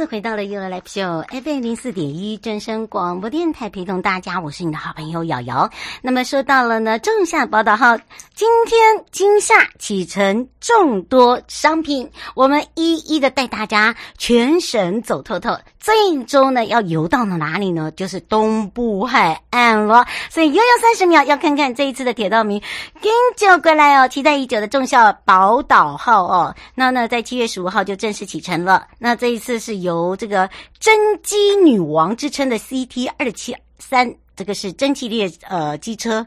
次回到了 You Live Show FM 零四点一正声广播电台，陪同大家，我是你的好朋友瑶瑶。那么说到了呢，仲夏报道号，今天今夏启程众多商品，我们一一的带大家全省走透透。最终呢，要游到了哪里呢？就是东部海岸了。所以悠悠三十秒，要看看这一次的铁道迷跟就过来哦，期待已久的仲夏宝岛号哦。那呢，在七月十五号就正式启程了。那这一次是由这个蒸机女王之称的 CT 二七三，这个是蒸汽列呃机车，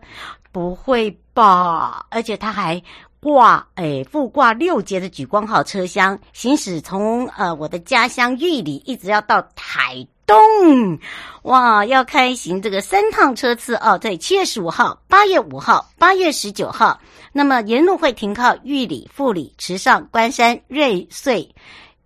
不会吧？而且它还。挂诶，副挂六节的莒光号车厢，行驶从呃我的家乡玉里一直要到台东，哇，要开行这个三趟车次哦。对，七月十五号、八月五号、八月十九号，那么沿路会停靠玉里、富里、池上、关山、瑞穗。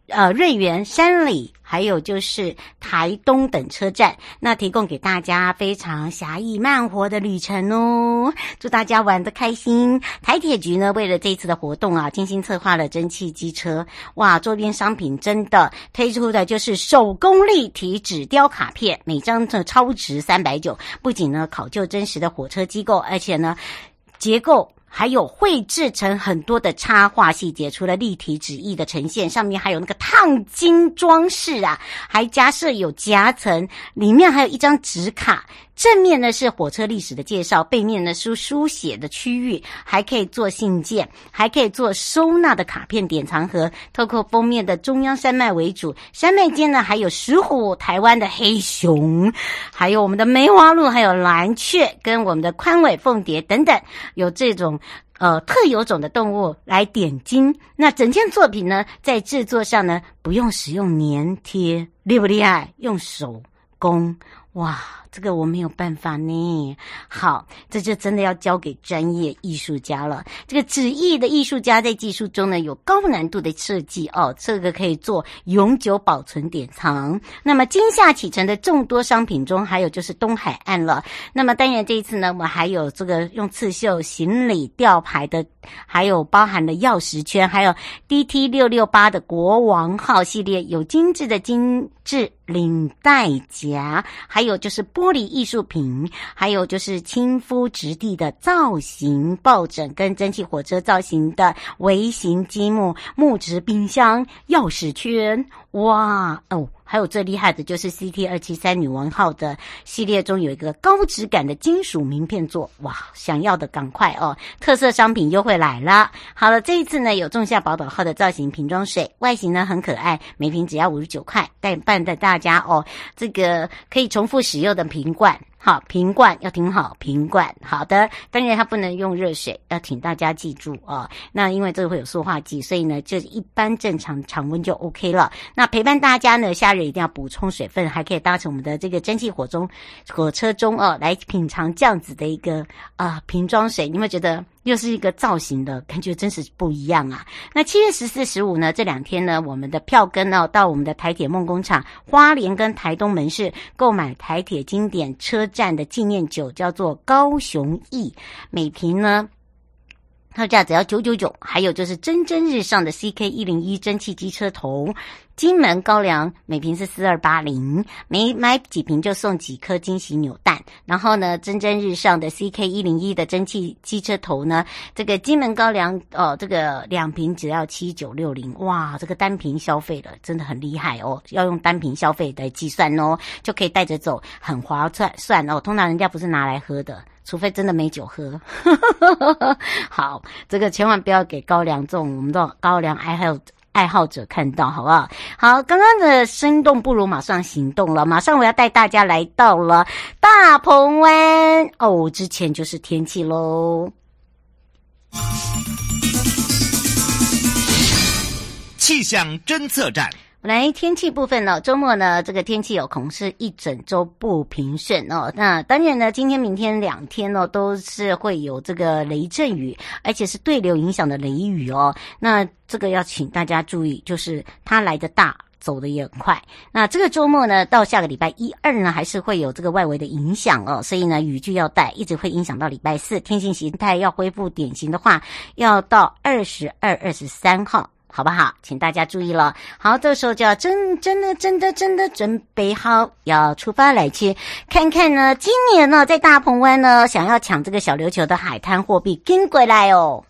呃，瑞园、山里，还有就是台东等车站，那提供给大家非常侠义慢活的旅程哦。祝大家玩得开心！台铁局呢，为了这次的活动啊，精心策划了蒸汽机车，哇，周边商品真的推出的就是手工立体纸雕卡片，每张这超值三百九，不仅呢考究真实的火车机构，而且呢结构。还有绘制成很多的插画细节，除了立体纸艺的呈现，上面还有那个烫金装饰啊，还加设有夹层，里面还有一张纸卡。正面呢是火车历史的介绍，背面呢是书写的区域，还可以做信件，还可以做收纳的卡片典藏盒。透过封面的中央山脉为主，山脉间呢还有石虎、台湾的黑熊，还有我们的梅花鹿，还有蓝雀跟我们的宽尾凤蝶等等，有这种呃特有种的动物来点睛。那整件作品呢，在制作上呢不用使用粘贴，厉不厉害？用手工。哇，这个我没有办法呢。好，这就真的要交给专业艺术家了。这个纸艺的艺术家在技术中呢有高难度的设计哦，这个可以做永久保存典藏。那么今夏启程的众多商品中，还有就是东海岸了。那么当然这一次呢，我们还有这个用刺绣行李吊牌的，还有包含了钥匙圈，还有 DT 六六八的国王号系列，有精致的精致领带夹，还有就是玻璃艺术品，还有就是亲肤质地的造型抱枕，跟蒸汽火车造型的微型积木木质冰箱、钥匙圈，哇哦！还有最厉害的就是 CT 二七三女王号的系列中有一个高质感的金属名片座，哇！想要的赶快哦！特色商品优惠来了。好了，这一次呢有仲夏宝岛号的造型瓶装水，外形呢很可爱，每瓶只要五十九块，代办的大家哦，这个可以重复使用的瓶罐。好，瓶罐要挺好，瓶罐好的，当然它不能用热水，要请大家记住哦。那因为这个会有塑化剂，所以呢，就一般正常常温就 OK 了。那陪伴大家呢，夏日一定要补充水分，还可以搭乘我们的这个蒸汽火中火车中哦，来品尝这样子的一个啊、瓶装水，你会觉得？又是一个造型的感觉，真是不一样啊！那七月十四、十五呢？这两天呢，我们的票根呢，到我们的台铁梦工厂花莲跟台东门市购买台铁经典车站的纪念酒，叫做高雄驿，每瓶呢，特价只要九九九。还有就是蒸蒸日上的 CK 一零一蒸汽机车头。金门高粱每瓶是四二八零，每买几瓶就送几颗惊喜扭蛋。然后呢，蒸蒸日上的 CK 一零一的蒸汽机车头呢，这个金门高粱哦，这个两瓶只要七九六零，哇，这个单瓶消费了真的很厉害哦，要用单瓶消费来计算哦，就可以带着走，很划算算哦。通常人家不是拿来喝的，除非真的没酒喝。好，这个千万不要给高粱这种，我们的高粱爱还有。爱好者看到，好不好？好，刚刚的生动不如马上行动了，马上我要带大家来到了大鹏湾哦，之前就是天气喽。气象侦测站，来天气部分呢，周末呢，这个天气有恐是一整周不平顺哦。那当然呢，今天、明天两天呢，都是会有这个雷阵雨，而且是对流影响的雷雨哦。那这个要请大家注意，就是它来得大，走得也很快。那这个周末呢，到下个礼拜一二呢，还是会有这个外围的影响哦。所以呢，雨具要带，一直会影响到礼拜四。天气形态要恢复典型的话，要到二十二、二十三号。好不好？请大家注意了。好，这时候就要真真的真的真的准备好，要出发来去看看呢。今年呢，在大鹏湾呢，想要抢这个小琉球的海滩货币，跟过来哦。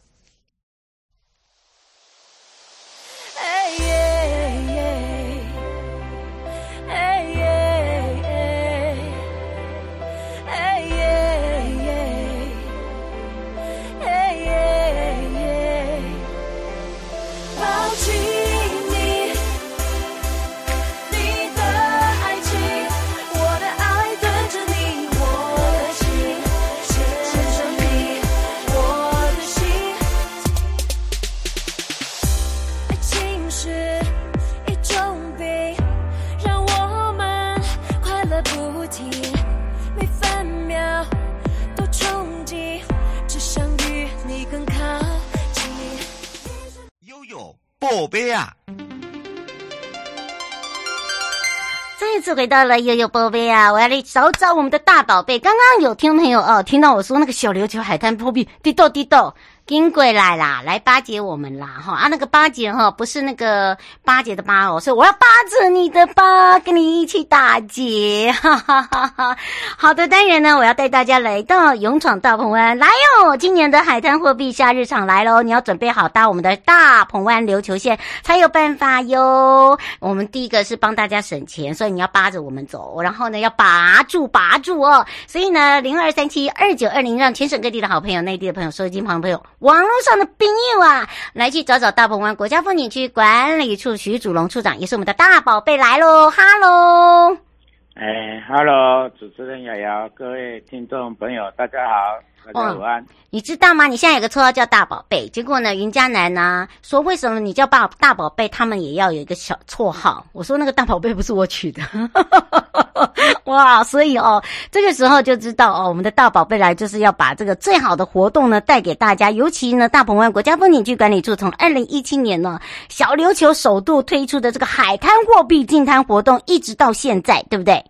又回到了悠悠宝贝啊！我要来找找我们的大宝贝。刚刚有听朋友哦，听到我说那个小琉球海滩破壁滴豆滴豆。金贵来啦，来巴结我们啦，哈啊，那个巴结哈，不是那个巴结的巴哦，所以我要巴着你的巴，跟你一起打劫，哈哈哈哈。好的，当然呢，我要带大家来到勇闯大鹏湾，来哟！今年的海滩货币夏日场来喽，你要准备好搭我们的大鹏湾琉球线才有办法哟。我们第一个是帮大家省钱，所以你要巴着我们走，然后呢要拔住拔住哦。所以呢，零二三七二九二零，让全省各地的好朋友、内地的朋友、收音机旁的朋友。网络上的朋友啊，来去找找大鹏湾国家风景区管理处徐祖龙处长，也是我们的大宝贝来喽，哈喽，哎，哈喽，主持人瑶瑶，各位听众朋友，大家好。哦，你知道吗？你现在有个绰号叫大宝贝，结果呢，云嘉南呢说，为什么你叫大大宝贝，他们也要有一个小绰号？我说那个大宝贝不是我取的，哇！所以哦，这个时候就知道哦，我们的大宝贝来就是要把这个最好的活动呢带给大家，尤其呢，大鹏湾国家风景区管理处从二零一七年呢小琉球首度推出的这个海滩货币净滩活动，一直到现在，对不对？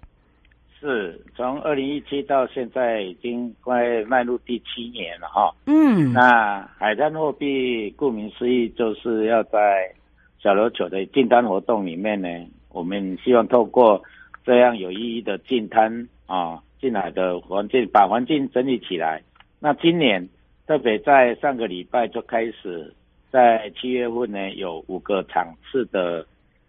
是从二零一七到现在已经快迈入第七年了哈。嗯，那海滩货币顾名思义就是要在小琉球的进滩活动里面呢，我们希望透过这样有意义的进滩啊，进来的环境把环境整理起来。那今年特别在上个礼拜就开始，在七月份呢有五个场次的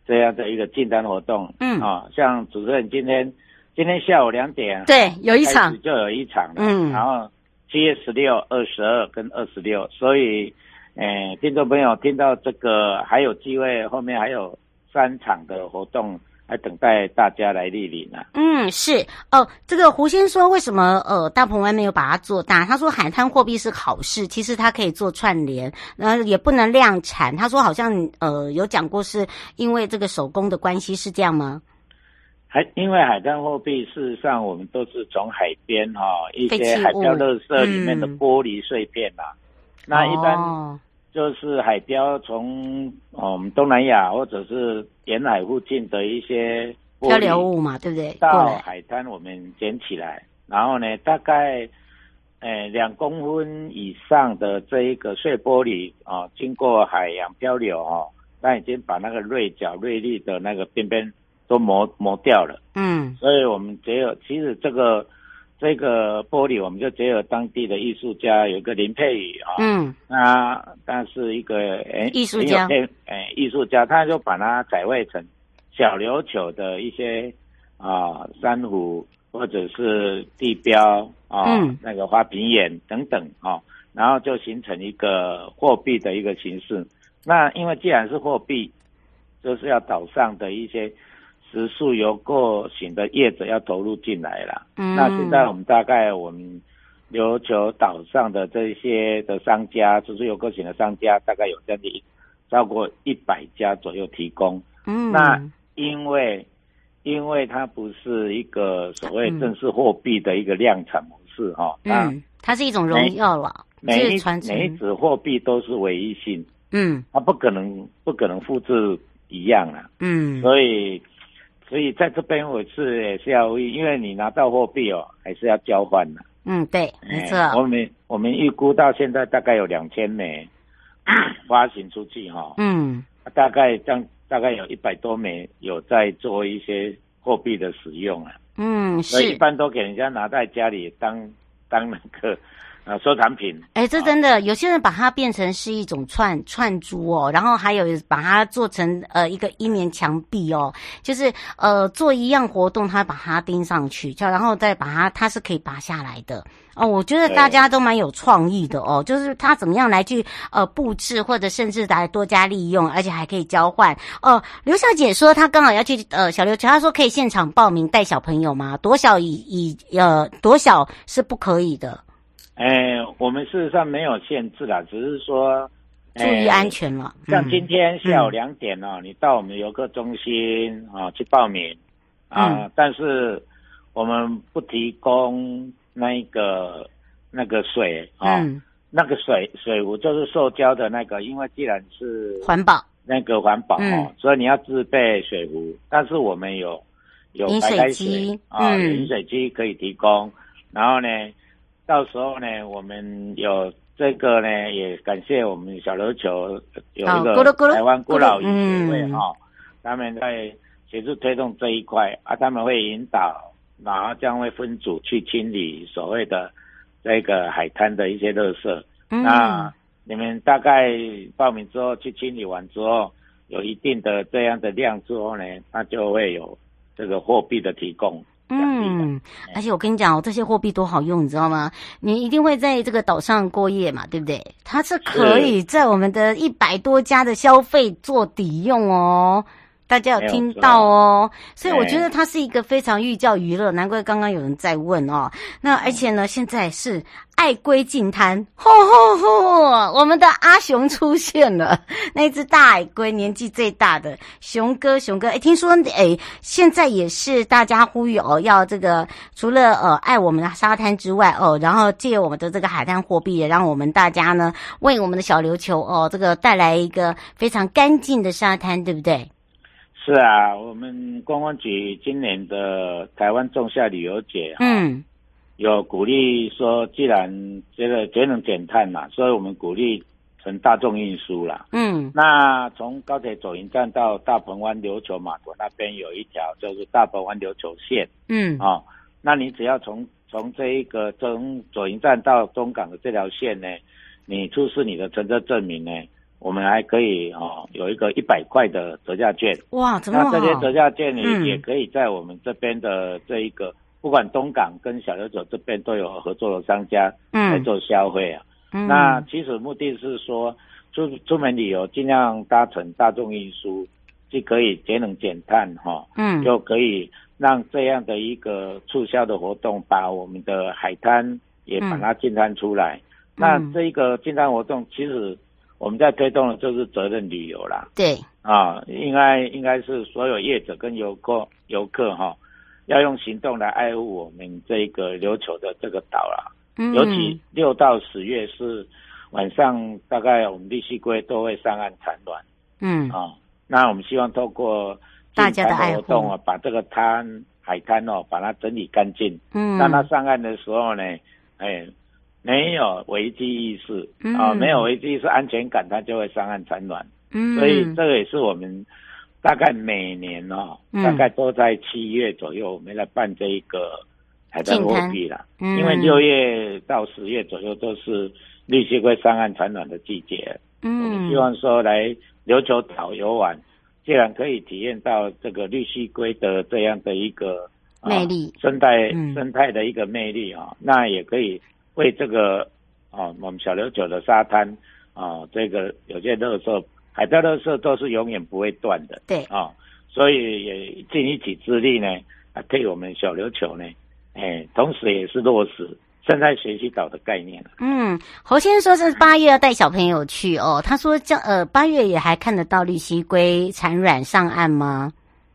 这样的一个进滩活动。嗯，啊，像主持人今天。今天下午两点，对，有一场就有一场了，嗯，然后七月十六、二十二跟二十六，所以，诶，听众朋友听到这个还有机会，后面还有三场的活动，还等待大家来莅临呢。嗯，是哦，这个胡先说为什么呃大鹏湾没有把它做大？他说海滩货币是好事，其实它可以做串联，然后也不能量产。他说好像呃有讲过是因为这个手工的关系，是这样吗？还因为海滩货币，事实上我们都是从海边哈、哦、一些海漂垃圾里面的玻璃碎片呐、啊嗯，那一般就是海漂从我们东南亚或者是沿海附近的一些漂流物嘛，对不对？到海滩我们捡起来，然后呢，大概诶两公分以上的这一个碎玻璃啊、哦，经过海洋漂流哦，那已经把那个锐角锐利的那个边边。都磨磨掉了，嗯，所以我们结合，其实这个这个玻璃，我们就结合当地的艺术家，有一个林佩宇啊，嗯，那他是一个诶艺术家，诶艺术家，他就把它改绘成小琉球的一些啊珊瑚或者是地标啊、嗯，那个花瓶眼等等啊，然后就形成一个货币的一个形式。那因为既然是货币。就是要岛上的一些食宿游购型的业者要投入进来了。嗯，那现在我们大概我们琉球岛上的这些的商家，植树有个型的商家，大概有将近超过一百家左右提供。嗯，那因为因为它不是一个所谓正式货币的一个量产模式哈，嗯，它是一种荣耀了。每一每一纸货币都是唯一性，嗯，它不可能不可能复制一样啊，嗯，所以所以在这边我是也是要，因为你拿到货币哦，还是要交换的，嗯，对，没错，我们我们预估到现在大概有两千枚 发行出去哈，嗯，大概将大概有一百多枚有在做一些货币的使用啊，嗯，所以一般都给人家拿在家里当当那个。啊，收藏品，哎、欸，这真的，有些人把它变成是一种串串珠哦，然后还有把它做成呃一个一面墙壁哦，就是呃做一样活动，他把它钉上去，就然后再把它，它是可以拔下来的哦。我觉得大家都蛮有创意的哦，就是他怎么样来去呃布置，或者甚至来多加利用，而且还可以交换哦。刘小姐说她刚好要去呃小琉球，她说可以现场报名带小朋友吗？多小以以呃多小是不可以的。哎，我们事实上没有限制啦，只是说注意安全了。像今天下午两点哦，嗯、你到我们游客中心啊去报名啊，嗯、但是我们不提供那个那个水啊，嗯、那个水水壶就是塑胶的那个，因为既然是环保，那个环保哦，嗯、所以你要自备水壶。但是我们有有白开水机啊，有饮水机可以提供，嗯、然后呢。到时候呢，我们有这个呢，也感谢我们小琉球有一个台湾孤老营协会哈，他们在协助推动这一块啊，他们会引导，然后将会分组去清理所谓的这个海滩的一些垃圾。嗯、那你们大概报名之后去清理完之后，有一定的这样的量之后呢，那就会有这个货币的提供。嗯，而且我跟你讲哦，这些货币多好用，你知道吗？你一定会在这个岛上过夜嘛，对不对？它是可以在我们的一百多家的消费做抵用哦。大家有听到哦，所以我觉得它是一个非常寓教于乐，难怪刚刚有人在问哦。那而且呢，现在是爱龟进滩，吼吼吼！我们的阿雄出现了，那只大海龟，年纪最大的熊哥，熊哥，哎，听说哎，现在也是大家呼吁哦，要这个除了呃爱我们的沙滩之外哦，然后借我们的这个海滩货币，也让我们大家呢为我们的小琉球哦这个带来一个非常干净的沙滩，对不对？是啊，我们观光局今年的台湾仲夏旅游节，嗯，有鼓励说，既然这个节能减碳嘛，所以我们鼓励乘大众运输啦，嗯，那从高铁左营站到大鹏湾琉球码头那边有一条，就是大鹏湾琉球线，嗯，哦，那你只要从从这一个从左营站到东港的这条线呢，你出示你的乘车证明呢。我们还可以哦，有一个一百块的折价券哇，怎么？那这些折价券你也可以在我们这边的这一个，嗯、不管东港跟小琉球这边都有合作的商家来做消费啊。嗯、那其实目的是说，出出门旅游尽量搭乘大众运输，既可以节能减碳哈，嗯，就可以让这样的一个促销的活动，把我们的海滩也把它净滩出来。嗯、那这一个净滩活动其实。我们在推动的就是责任旅游啦，对啊，应该应该是所有业者跟游客游客哈，要用行动来爱护我们这个琉球的这个岛啦。嗯，尤其六到十月是晚上，大概我们绿蠵龟都会上岸产卵。嗯啊，那我们希望透过大家的活动啊，把这个滩海滩哦，把它整理干净。嗯，当它上岸的时候呢，哎。没有危机意识、嗯、啊，没有危机意识，安全感，它就会上岸产卵。嗯，所以这个也是我们大概每年哦，嗯、大概都在七月左右，我们来办这一个海滩货币啦。嗯，因为六月到十月左右都是绿蠵龟上岸产卵的季节。嗯，我们希望说来琉球岛游玩，既然可以体验到这个绿蠵龟的这样的一个、啊、魅力，生态生态的一个魅力啊，那也可以。为这个啊，我们小琉球的沙滩啊，这个有些垃圾海漂垃圾都是永远不会断的。对啊、哦，所以也尽一己之力呢，啊，替我们小琉球呢，哎，同时也是落实生态学习岛的概念。嗯，侯先生说是八月要带小朋友去哦，他说这呃八月也还看得到绿蜥龟产卵上岸吗？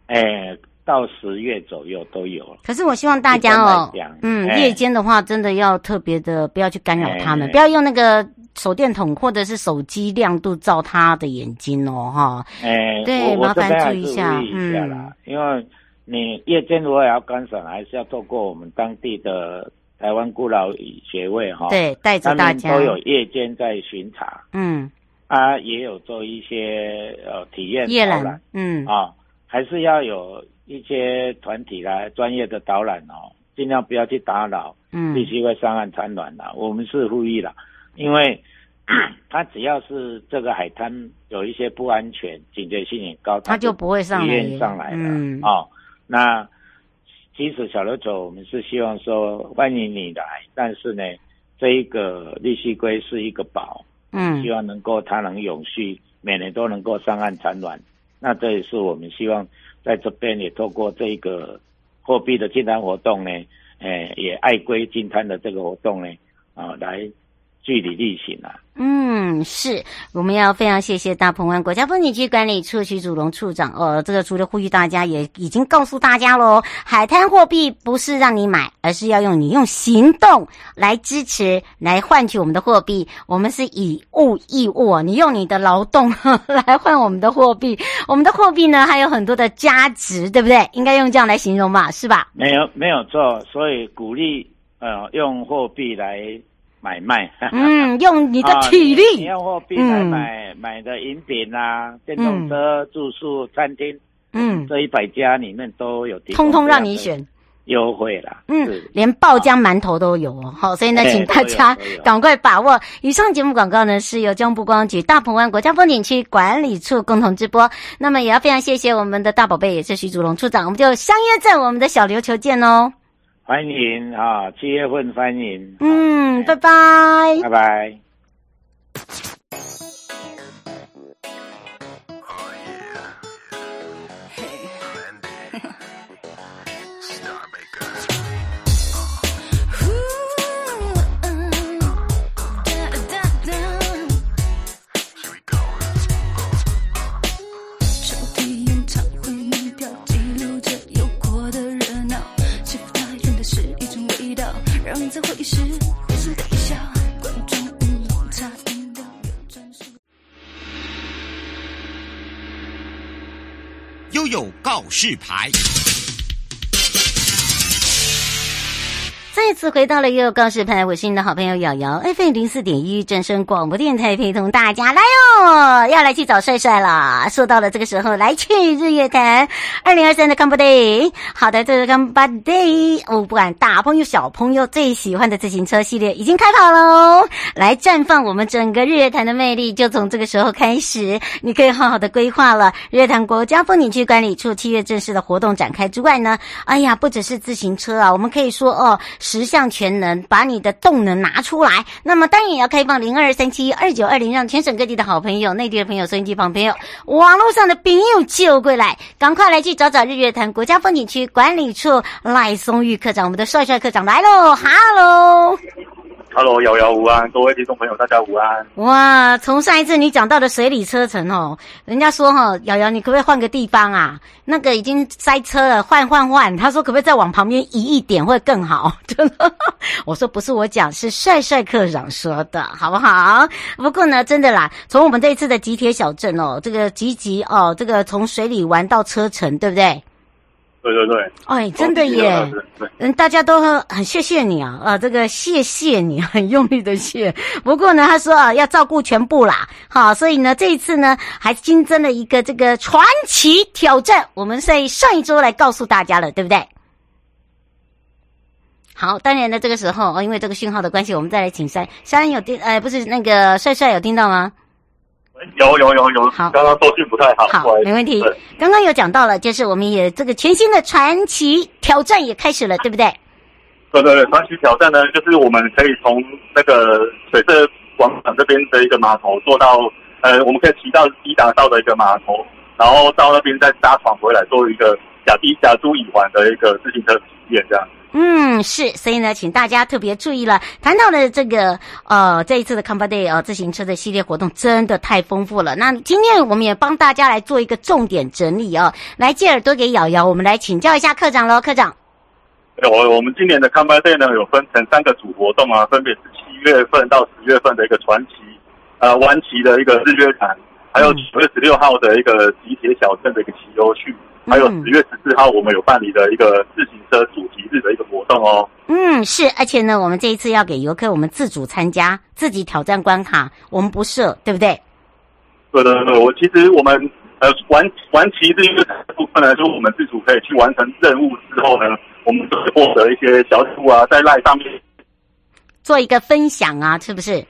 哎。到十月左右都有了。可是我希望大家哦，嗯，夜间的话真的要特别的不要去干扰他们，不要用那个手电筒或者是手机亮度照他的眼睛哦，哈。哎，对，麻烦注意一下，嗯，因为你夜间如果要观赏，还是要透过我们当地的台湾孤老协会哈，对，带着大家都有夜间在巡查，嗯，啊，也有做一些呃体验夜览，嗯，啊，还是要有。一些团体来专业的导览哦，尽量不要去打扰，嗯，必须会上岸产卵的。我们是呼吁了，因为 它只要是这个海滩有一些不安全、警觉性也高，它就不会上来上来了。嗯，哦，那即使小琉球我们是希望说欢迎你来，但是呢，这一个绿蜥龟是一个宝，嗯，希望能够它能永续，每年都能够上岸产卵。那这也是我们希望。在这边也透过这个货币的金摊活动呢，诶，也爱规金摊的这个活动呢，啊，来据理力行啊。嗯，是，我们要非常谢谢大鹏湾国家风景区管理处徐祖龙处长。呃，这个除了呼吁大家，也已经告诉大家喽，海滩货币不是让你买，而是要用你用行动来支持，来换取我们的货币。我们是以物易物，你用你的劳动 来换我们的货币。我们的货币呢，还有很多的价值，对不对？应该用这样来形容吧，是吧？没有，没有错。所以鼓励呃，用货币来。买卖，嗯，用你的体力，用货币来买、嗯、买的饮品啊，电动车、嗯、住宿、餐厅，嗯，这一百家里面都有，通通让你选。优惠啦，嗯，连爆浆馒头都有哦，好，所以呢，请大家赶快把握。以上节目广告呢，是由中部观光局大鹏湾国家风景区管理处共同直播。那么也要非常谢谢我们的大宝贝，也是徐祖龙处长，我们就相约在我们的小琉球见哦。欢迎啊，七月份欢迎。嗯，拜拜。拜拜。告示牌。再次回到了悠悠告示牌，我是你的好朋友瑶瑶，FM 零四点一正声广播电台陪同大家来哦，要来去找帅帅了。说到了这个时候，来去日月潭二零二三的 Come Day。好的，这是 Come Day，我不管大朋友小朋友最喜欢的自行车系列已经开跑喽，来绽放我们整个日月潭的魅力，就从这个时候开始，你可以好好的规划了。日月潭国家风景区管理处七月正式的活动展开之外呢，哎呀，不只是自行车啊，我们可以说哦。十项全能，把你的动能拿出来。那么当然也要开放零二三七二九二零，让全省各地的好朋友、内地的朋友、收音机旁朋友、网络上的朋友救过来，赶快来去找找日月潭国家风景区管理处赖松玉科长，我们的帅帅科长来喽，哈喽。Hello，瑶瑶午安，各位听众朋友，大家午安。哇，从上一次你讲到的水里车城哦，人家说哈，瑶瑶你可不可以换个地方啊？那个已经塞车了，换换换。他说可不可以再往旁边移一点会更好？真的，我说不是我讲，是帅帅科长说的，好不好？不过呢，真的啦，从我们这一次的极铁小镇哦，这个集集哦，这个从水里玩到车城，对不对？对对对，哎，真的耶！嗯，大家都很很谢谢你啊，啊，这个谢谢你，很用力的谢。不过呢，他说啊，要照顾全部啦，好，所以呢，这一次呢，还新增了一个这个传奇挑战，我们在上一周来告诉大家了，对不对？好，当然呢，这个时候哦，因为这个讯号的关系，我们再来请山山有听，呃，不是那个帅帅有听到吗？有有有有，好，刚刚收讯不太好，好，没问题。刚刚有讲到了，就是我们也这个全新的传奇挑战也开始了，对不对？对对对，传奇挑战呢，就是我们可以从那个水色广场这边的一个码头坐到呃，我们可以骑到伊达道的一个码头，然后到那边再搭船回来，做一个假地甲租乙还的一个自行车体验这样。嗯，是，所以呢，请大家特别注意了。谈到了这个，呃，这一次的 Comfort Day 呃，自行车的系列活动真的太丰富了。那今天我们也帮大家来做一个重点整理哦，来借耳朵给瑶瑶，我们来请教一下课长喽，课长。我我们今年的 Comfort Day 呢，有分成三个主活动啊，分别是七月份到十月份的一个传奇，呃，玩骑的一个日月潭，还有九月十六号的一个集铁小镇的一个骑游趣。还有十月十四号，我们有办理的一个自行车主题日的一个活动哦。嗯，是，而且呢，我们这一次要给游客我们自主参加，自己挑战关卡，我们不设，对不对？对对对，我其实我们呃玩玩骑这一个部分呢，就是我们自主可以去完成任务之后呢，我们获得一些小礼物啊，在赖上面做一个分享啊，是不是？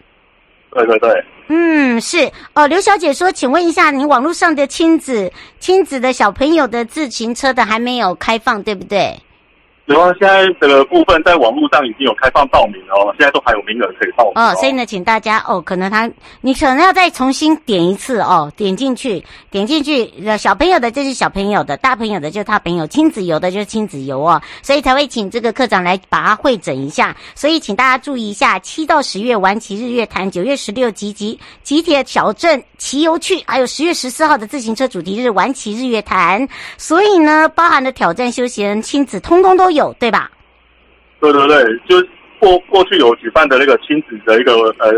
对对对，嗯，是哦。刘小姐说，请问一下，你网络上的亲子亲子的小朋友的自行车的还没有开放，对不对？然后现在这个部分在网络上已经有开放报名哦，现在都还有名额可以报名哦。哦，所以呢，请大家哦，可能他你可能要再重新点一次哦，点进去，点进去，小朋友的就是小朋友的，大朋友的就是他朋友，亲子游的就是亲子游哦，所以才会请这个课长来把它会诊一下。所以请大家注意一下，七到十月玩骑日月潭，九月十六集集集铁小镇骑游去，还有十月十四号的自行车主题日玩骑日月潭。所以呢，包含了挑战、休闲、亲子，通通都有对吧？对对对，就过过去有举办的那个亲子的一个呃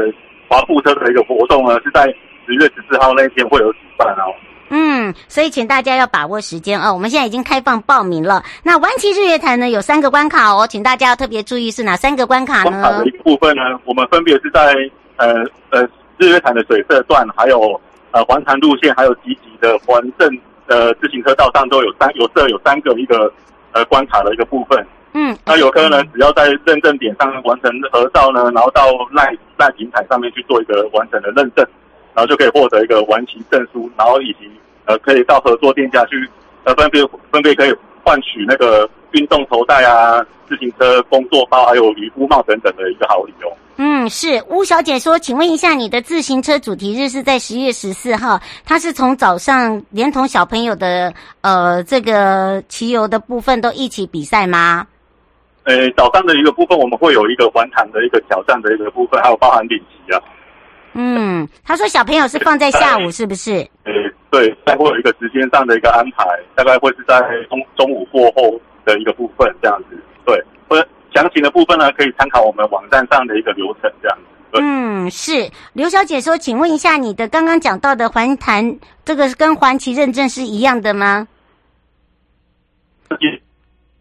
滑步车的一个活动呢，是在十月十四号那一天会有举办哦。嗯，所以请大家要把握时间哦。我们现在已经开放报名了。那玩骑日月潭呢，有三个关卡哦，请大家要特别注意是哪三个关卡呢？关卡的一部分呢，我们分别是在呃呃日月潭的水色段，还有呃环潭路线，还有集集的环镇呃自行车道上都有三有设有三个一个。呃，关卡的一个部分，嗯，那游客呢，只要在认证点上完成合照呢，然后到赖赖平台上面去做一个完整的认证，然后就可以获得一个完形证书，然后以及呃，可以到合作店家去呃，分别分别可以换取那个运动头带啊、自行车工作包，还有渔夫帽等等的一个好礼哦。嗯，是巫小姐说，请问一下，你的自行车主题日是在十月十四号，它是从早上连同小朋友的呃这个骑游的部分都一起比赛吗？呃，早上的一个部分我们会有一个环潭的一个挑战的一个部分，还有包含领骑啊。嗯，他说小朋友是放在下午，是不是？呃，对，再会有一个时间上的一个安排，大概会是在中中午过后的一个部分这样子，对，或者。详情的部分呢，可以参考我们网站上的一个流程，这样子。嗯，是刘小姐说，请问一下，你的刚刚讲到的环潭，这个跟环旗认证是一样的吗？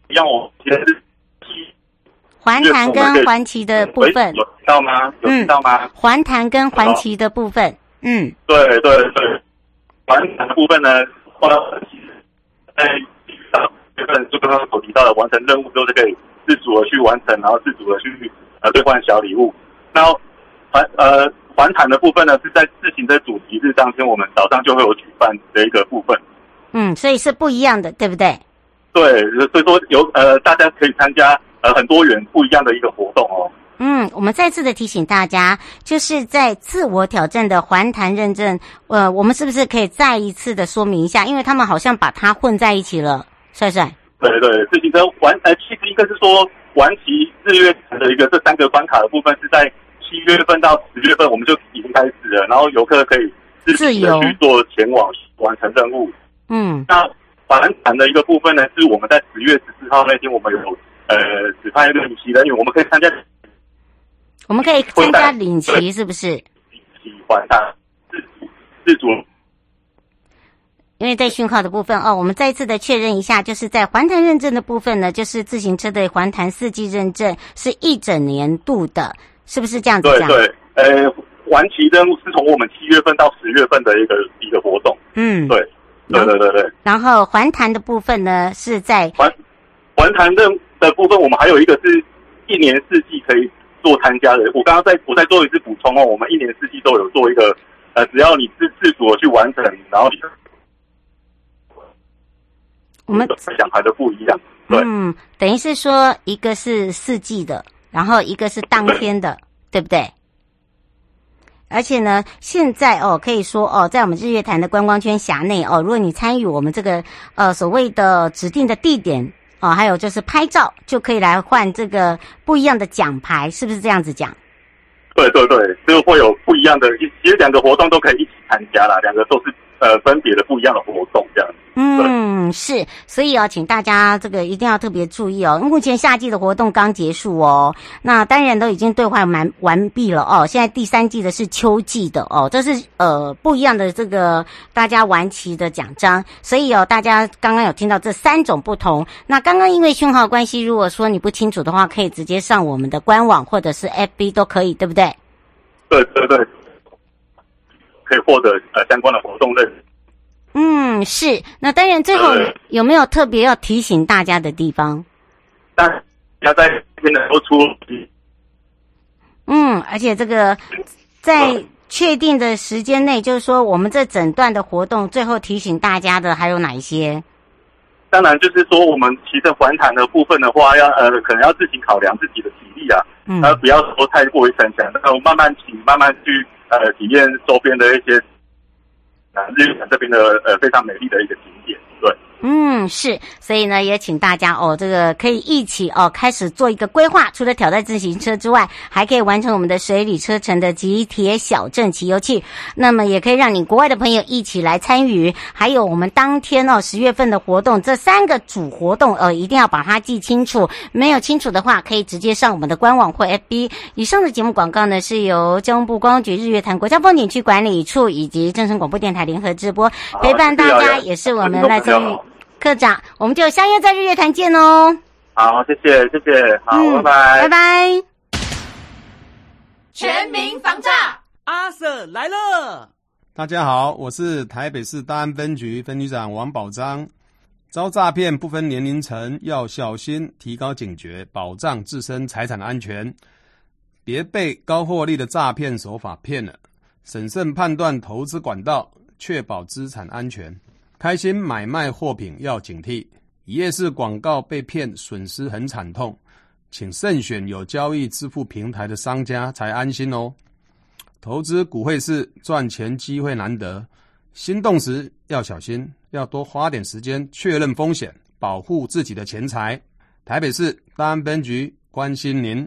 一样，我其实是环潭跟环旗的部分，有听到吗？有听到吗？环潭跟环旗的部分，嗯，对对对，环潭的部分呢，环骑在月份就刚刚所提到的完成任务都是可以。自主的去完成，然后自主的去呃兑换小礼物。然后环呃环潭的部分呢，是在自行车主题日当天，我们早上就会有举办的一个部分。嗯，所以是不一样的，对不对？对，所以说有呃大家可以参加呃很多元不一样的一个活动哦。嗯，我们再次的提醒大家，就是在自我挑战的环潭认证，呃，我们是不是可以再一次的说明一下？因为他们好像把它混在一起了，帅帅。对对，自行车环呃，其实应该是说玩骑日月潭的一个这三个关卡的部分是在七月份到十月份，我们就已经开始了，然后游客可以自由的去做前往完成任务。嗯，那环潭的一个部分呢，是我们在十月十四号那天，我们有呃指派一个领骑人员，我们可以参加，我们可以参加领骑，是不是？领骑环潭自主自主。因为在讯号的部分哦，我们再一次的确认一下，就是在环潭认证的部分呢，就是自行车的环潭四季认证是一整年度的，是不是这样子？对对，呃，环骑任务是从我们七月份到十月份的一个一个活动。嗯，对，对对对对。然后环潭的部分呢，是在环环潭任的部分，我们还有一个是一年四季可以做参加的。我刚刚再我再做一次补充哦，我们一年四季都有做一个，呃，只要你自自主的去完成，然后你。我们想牌的不一样，对，嗯，等于是说一个是四季的，然后一个是当天的，对，对不对？而且呢，现在哦，可以说哦，在我们日月潭的观光圈辖内哦，如果你参与我们这个呃所谓的指定的地点哦，还有就是拍照，就可以来换这个不一样的奖牌，是不是这样子讲？对对对，就会有不一样的，其实两个活动都可以一起参加啦，两个都是。呃，分别的不一样的活动这样。嗯，是，所以哦，请大家这个一定要特别注意哦。目前夏季的活动刚结束哦，那当然都已经兑换完完毕了哦。现在第三季的是秋季的哦，这是呃不一样的这个大家玩齐的奖章。所以哦，大家刚刚有听到这三种不同。那刚刚因为讯号关系，如果说你不清楚的话，可以直接上我们的官网或者是 FB 都可以，对不对？对对对。可以获得呃相关的活动认识。嗯，是。那当然，最后有没有特别要提醒大家的地方？但要在这边能够出。嗯，而且这个在确定的时间内，就是说我们这整段的活动，最后提醒大家的还有哪一些？当然，就是说我们骑着环潭的部分的话，要呃可能要自行考量自己的体力啊，嗯，而不要说太过于逞强，然后慢慢骑，慢慢去。呃，体验周边的一些，啊，日本这边的呃非常美丽的一个景点，嗯，是，所以呢，也请大家哦，这个可以一起哦，开始做一个规划。除了挑战自行车之外，还可以完成我们的水里车城的极铁小镇骑游器。那么，也可以让你国外的朋友一起来参与。还有我们当天哦，十月份的活动，这三个主活动呃，一定要把它记清楚。没有清楚的话，可以直接上我们的官网或 FB。以上的节目广告呢，是由交通部观光局日月潭国家风景区管理处以及正声广播电台联合直播，陪伴大家，也是我们来参与。课长，我们就相约在日月潭见哦。好，谢谢，谢谢，好，嗯、拜拜，拜拜。全民防诈，阿 Sir 来了。大家好，我是台北市大安分局分局长王宝章。遭诈骗不分年龄层，要小心，提高警觉，保障自身财产安全，别被高获利的诈骗手法骗了。审慎判断投资管道，确保资产安全。开心买卖货品要警惕，一页式广告被骗，损失很惨痛，请慎选有交易支付平台的商家才安心哦。投资股汇市赚钱机会难得，心动时要小心，要多花点时间确认风险，保护自己的钱财。台北市大安分局关心您。